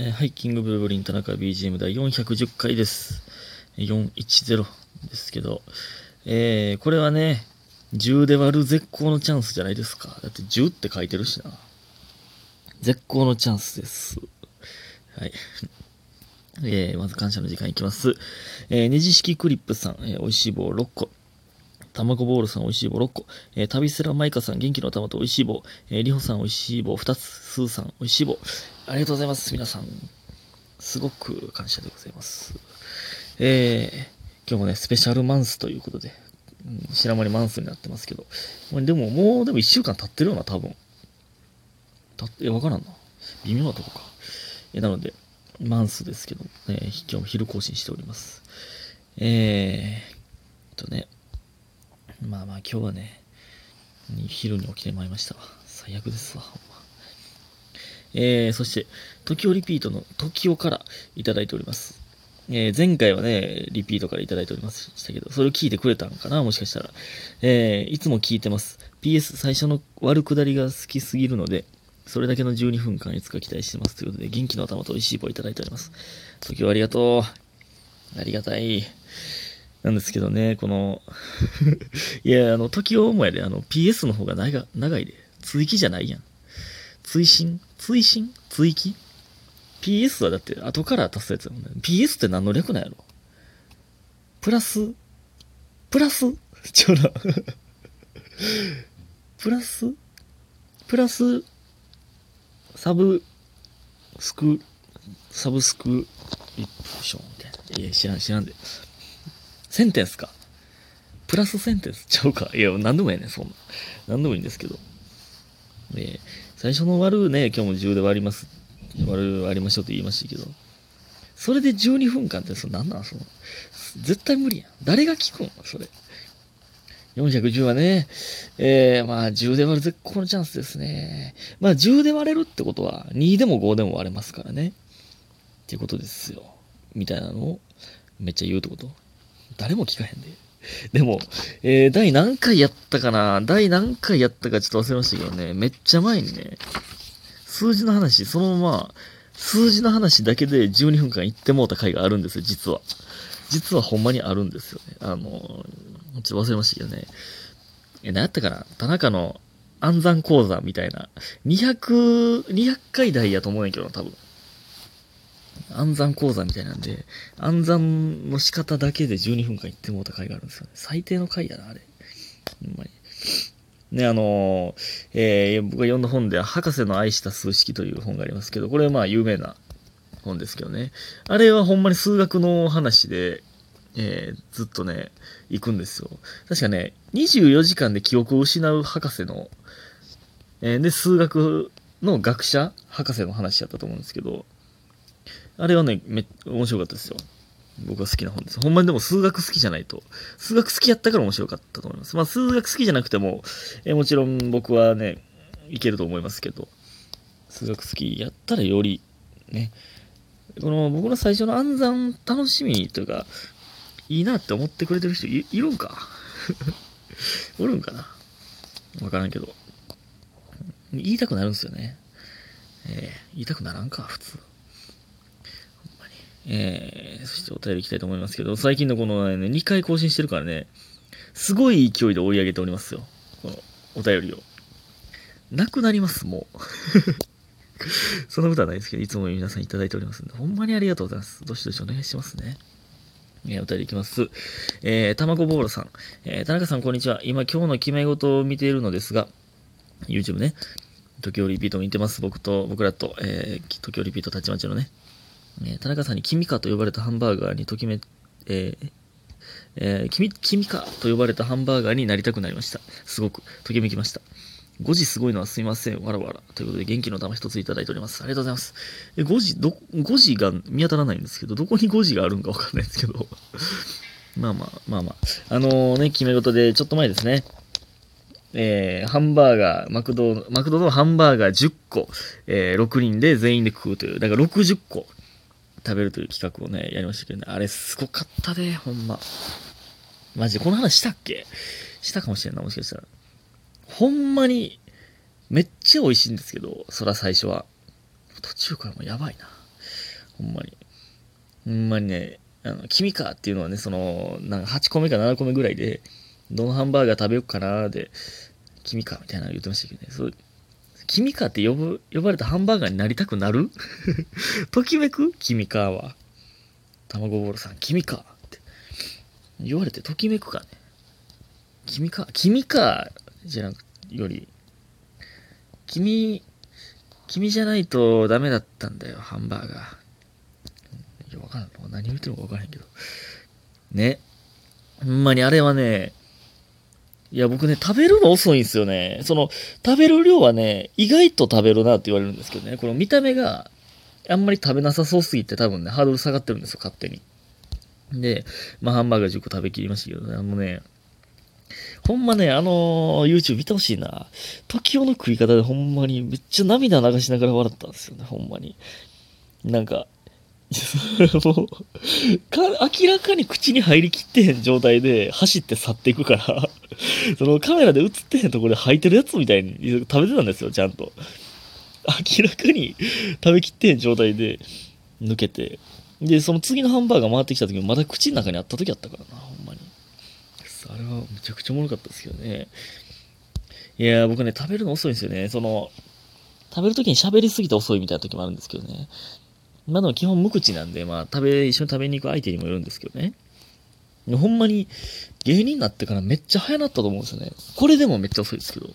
えーハイキングブルブリン田中 BGM 第410回です。410ですけど、えーこれはね、10で割る絶好のチャンスじゃないですか。だって10って書いてるしな。絶好のチャンスです。はい。えーまず感謝の時間いきます。えーネジ式クリップさん、えー、美味しい棒6個。卵ボールさん美味しい棒6個。えー、旅セラマイカさん元気の玉と美味しい棒。えー、リホさん美味しい棒2つ。スーさん美味しい棒。ありがとうございます。皆さん。すごく感謝でございます。えー、今日もね、スペシャルマンスということで、うん、白森マンスになってますけど、でももうでも1週間経ってるよな、多分。たって、え、わからんな。微妙なとこか。え、なので、マンスですけど、え今日も昼更新しております。えー、とね、まあまあ今日はね、昼に起きてまいりましたわ。最悪ですわ、ほんま。えー、そして、時をリピートの時をからいただいております。えー、前回はね、リピートからいただいておりましたけど、それを聞いてくれたのかなもしかしたら。えー、いつも聞いてます。PS 最初の悪下りが好きすぎるので、それだけの12分間いつか期待してます。ということで、元気の頭と美味しい棒いただいております。時をありがとう。ありがたい。なんですけどね、この、いや、あの、時を思えで、あの、PS の方が長長いで、追記じゃないやん。追伸？追伸？追記 ?PS はだって後から足すやつやもんね。PS って何の略なんやろ？プラス？プラス？ちょな。プラス？プラス？サブ？スク、サブスク？リプションみたいな。いや、知らん、知らんで。センテンスか。プラスセンテンスちゃうか。いや、何でもええねん、そんな。何でもいいんですけど。で、最初の割るね、今日も10で割ります。割る、割りましょうって言いましたけど。それで12分間って、そ何なんその、絶対無理やん。誰が聞くん？それ。410はね、えー、まあ10で割る絶好のチャンスですね。まあ10で割れるってことは2でも5でも割れますからね。っていうことですよ。みたいなのをめっちゃ言うってこと誰も聞かへんで。でも、えー、第何回やったかな？第何回やったかちょっと忘れましたけどね、めっちゃ前にね、数字の話、そのまま、数字の話だけで12分間言ってもうた回があるんですよ、実は。実はほんまにあるんですよね。あの、ちょっと忘れましたけどね。え、何やったかな？田中の暗算講座みたいな。200、200回台やと思うんやけどな、多分。暗算講座みたいなんで、暗算の仕方だけで12分間言ってもうた回があるんですよね。最低の回やな、あれ。ほんまに。ね、あのーえー僕が読んだ本で、博士の愛した数式という本がありますけど、これはまあ有名な本ですけどね。あれはほんまに数学の話で、えーずっとね、行くんですよ。確かね、24時間で記憶を失う博士の、えーで、数学の学者博士の話やったと思うんですけど、あれはね、め面白かったですよ。僕は好きな本です。ほんまにでも数学好きじゃないと。数学好きやったから面白かったと思います。まあ数学好きじゃなくても、えもちろん僕はね、いけると思いますけど、数学好きやったらより、ね、この僕の最初の暗算楽しみというか、いいなって思ってくれてる人いいるんか？おるんかな？わからんけど。言いたくなるんですよね。えー言いたくならんか、普通。えーそしてお便りいきたいと思いますけど、最近のこのね、2回更新してるからね、すごい勢いで追い上げておりますよ。このお便りを。なくなります、もう。そんなことはないですけど、いつも皆さんいただいておりますんで、ほんまにありがとうございます。どしどしお願いしますね。えーお便りいきます。えー、たまごボールさん。えー田中さん、こんにちは。今、今日の決め事を見ているのですが、YouTube ね。時折リピート見てます。僕と、僕らと、えー、時折リピートたちまちのね。え田中さんに君かと呼ばれたハンバーガーにときめ、えーえー君、君かと呼ばれたハンバーガーになりたくなりました。すごく、ときめきました。5時すごいのはすいません、わらわら。ということで、元気の玉一ついただいております。ありがとうございます。え、5時、ど、5時が見当たらないんですけど、どこに5時があるんかわかんないですけど。まあまあ、まあまあ。あのね、決め事で、ちょっと前ですね。えーハンバーガー、マクド、マクドのハンバーガー10個、えー6人で全員で食うという、だから60個食べるという企画をね、やりましたけどね、あれすごかったで、ほんま。マジで、この話したっけ？したかもしれんな、もしかしたら。ほんまに、めっちゃ美味しいんですけど、そら最初は。途中からもうやばいな。ほんまに。ほんまにね、あの、君かっていうのはね、その、なんか8個目か7個目ぐらいで、どのハンバーガー食べようかなで、君かみたいなの言ってましたけどね。そう君かって呼ぶ、呼ばれたハンバーガーになりたくなる？ときめく？君かは。卵ボールさん、君かって言われてときめくかね。君か、君かじゃなくより、君、君じゃないとダメだったんだよ、ハンバーガー。いや、わからん。何言ってるのかわからへんけど。ね。ほんまにあれはね、いや、僕ね、食べるの遅いんですよね。その、食べる量はね、意外と食べるなって言われるんですけどね、この見た目があんまり食べなさそうすぎて多分ね、ハードル下がってるんですよ、勝手に。で、まあ、ハンバーガー10個食べきりましたけどね、あのね、ほんまね、あのー、YouTube 見てほしいな。時代の食い方でほんまにめっちゃ涙流しながら笑ったんですよね、ほんまに。なんか、も うか、明らかに口に入りきってへん状態で走って去っていくから そのカメラで映ってへんところで吐いてるやつみたいに食べてたんですよ、ちゃんと。明らかに食べきってへん状態で抜けて。で、その次のハンバーガー回ってきた時もまだ口の中にあった時あったからな、ほんまに。あれはめちゃくちゃおもろかったですけどね。いや僕ね、食べるの遅いんですよね。その、食べる時に喋りすぎて遅いみたいな時もあるんですけどね。まあでも基本無口なんで、まあ食べ、一緒に食べに行く相手にもよるんですけどね。ほんまに芸人になってからめっちゃ早なったと思うんですよね。これでもめっちゃ遅いですけど。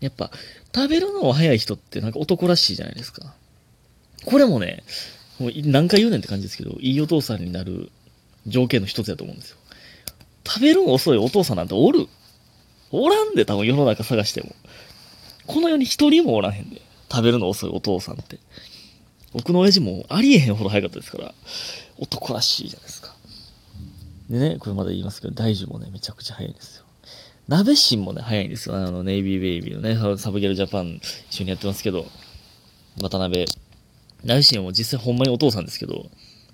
やっぱ、食べるのは早い人ってなんか男らしいじゃないですか。これもね、もう何回言うねんって感じですけど、いいお父さんになる条件の一つだと思うんですよ。食べるの遅いお父さんなんておる？おらんで、多分世の中探しても。この世に一人もおらへんで。食べるの遅いお父さんって。僕の親父もありえへんほど早かったですから、男らしいじゃないですか。でね、これまだ言いますけど、大樹もね、めちゃくちゃ早いんですよ。鍋芯もね、早いんですよ。あの、ネイビーベイビーのね、サブギャルジャパン一緒にやってますけど、渡辺。鍋芯も実際ほんまにお父さんですけど、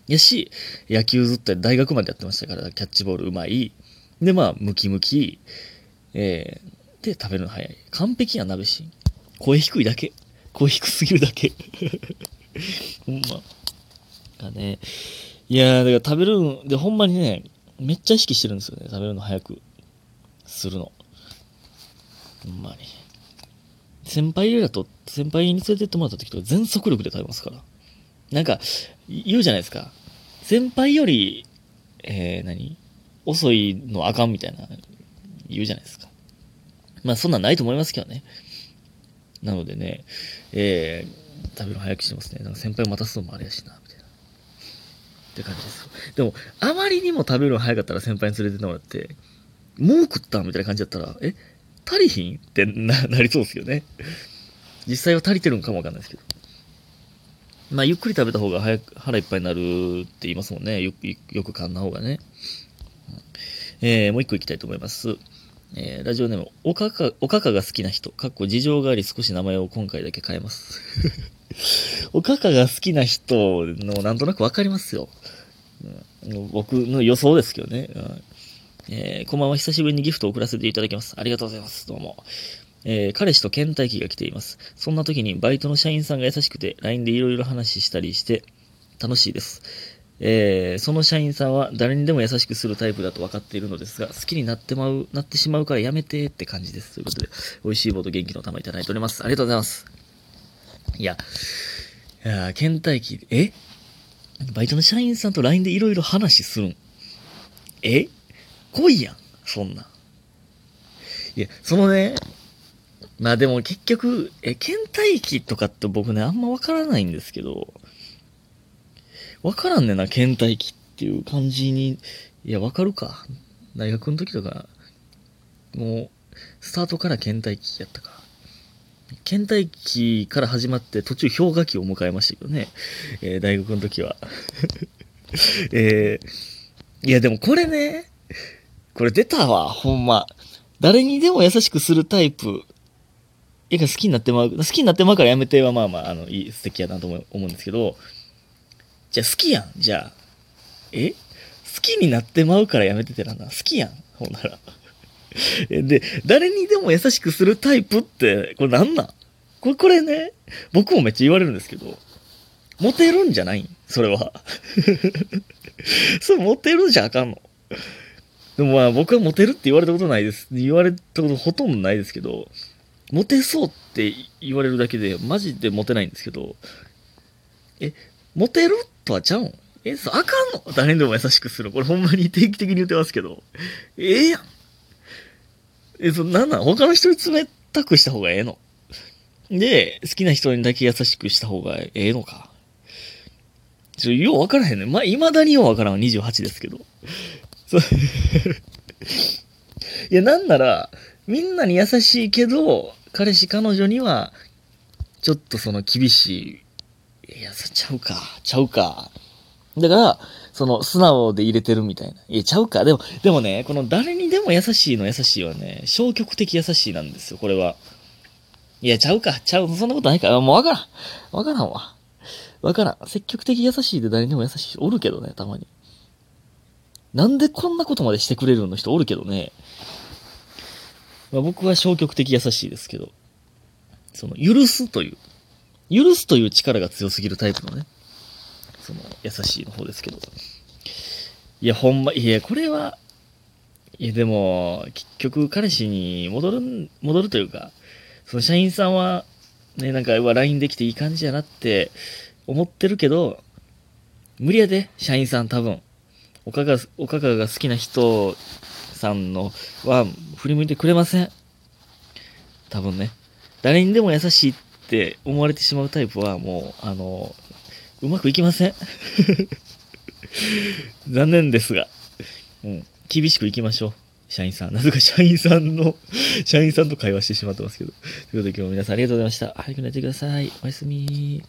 やし、野球ずっと大学までやってましたから、キャッチボールうまい。で、まあ、ムキムキ。えー、で、食べるの早い。完璧や、鍋芯。声低いだけ。声低すぎるだけ。ほんま。がね。いや、だから食べるの、で、ほんまにね、めっちゃ意識してるんですよね。食べるの早く。するの。ほんまに。先輩らと、先輩に連れてってもらった時とか全速力で食べますから。なんか、言うじゃないですか。先輩より、えー、何？遅いのあかんみたいな、言うじゃないですか。まあ、そんなんないと思いますけどね。なのでね、えー、食べるの早くしてますね。なんか先輩を待たすのもあれやしな、みたいな。って感じです。でも、あまりにも食べるの早かったら先輩に連れてってもらって、もう食ったみたいな感じだったら、え足りひんってな、なりそうですけどね。実際は足りてるんかもわかんないですけど。まあ、ゆっくり食べた方が早く腹いっぱいになるって言いますもんね。よく、よく噛んだ方がね。えー、もう一個いきたいと思います。えー、ラジオネーム、おかか、おかかが好きな人、かっこ事情があり少し名前を今回だけ変えます。おかかが好きな人のなんとなくわかりますよ。うん、僕の予想ですけどね。うんえー、こんばんは。久しぶりにギフトを送らせていただきます。ありがとうございます。どうも。えー、彼氏と倦怠期が来ています。そんな時にバイトの社員さんが優しくて、LINE でいろいろ話したりして、楽しいです。えー、その社員さんは誰にでも優しくするタイプだと分かっているのですが、好きになってまう、なってしまうからやめてって感じです。ということで、美味しい棒と元気の玉いただいております。ありがとうございます。いや、いや倦怠期、え？バイトの社員さんと LINE でいろいろ話するんえ？来いやん、そんな。いや、そのね、まあでも結局、え、倦怠期とかって僕ね、あんまわからないんですけど、わからんねんな、倦怠期っていう感じに、いや、わかるか。大学の時とか、もう、スタートから倦怠期やったか。倦怠期から始まって途中氷河期を迎えましたけどね。えー、大学の時は。えー、いやでもこれね、これ出たわ、ほんま。誰にでも優しくするタイプ。絵が好きになってまう。好きになってまうからやめてはまあまあ、あの、いい、素敵やなと思うんですけど、じゃあ好きやん、じゃあ。え？好きになってまうからやめててな。好きやん、ほんなら。で、誰にでも優しくするタイプって、これなんなん？これ、これね、僕もめっちゃ言われるんですけど、モテるんじゃないそれは。それモテるじゃあかんの。でもまあ僕はモテるって言われたことないです。言われたことほとんどないですけど、モテそうって言われるだけで、マジでモテないんですけど、え、モテるとはちゃうん？え、そ、あかんの？誰にでも優しくする。これほんまに定期的に言ってますけど。ええやん。え、そ、なんなん？他の人に冷たくした方がええの？で、好きな人にだけ優しくした方がええのか？ちょ、ようわからへんね。まあ、未だにようわからん。28ですけど。そう。いや、なんなら、みんなに優しいけど、彼氏彼女には、ちょっとその厳しい。いや、そちゃうか。ちゃうか。だから、その、素直で入れてるみたいな。いや、ちゃうか。でも、でもね、この誰にでも優しいの優しいはね、消極的優しいなんですよ、これは。いや、ちゃうか。ちゃう。そんなことないから。もうわからん。わからんわ。わからん。積極的優しいで誰にでも優しいおるけどね、たまに。なんでこんなことまでしてくれるの人おるけどね。まあ、僕は消極的優しいですけど、その、許すという、許すという力が強すぎるタイプのね、その、優しいの方ですけど。いや、ほんま、いや、これは、いや、でも、結局、彼氏に戻る、戻るというか、その社員さんは、ね、なんか、LINE できていい感じやなって思ってるけど、無理やで、社員さん多分。おかが、おかがが好きな人さんのは振り向いてくれません。多分ね。誰にでも優しいって思われてしまうタイプはもう、あの、うまくいきません。残念ですが。うん。厳しくいきましょう。社員さん。なぜか社員さんの、社員さんと会話してしまってますけど。ということで今日も皆さんありがとうございました。早く寝てください。おやすみ。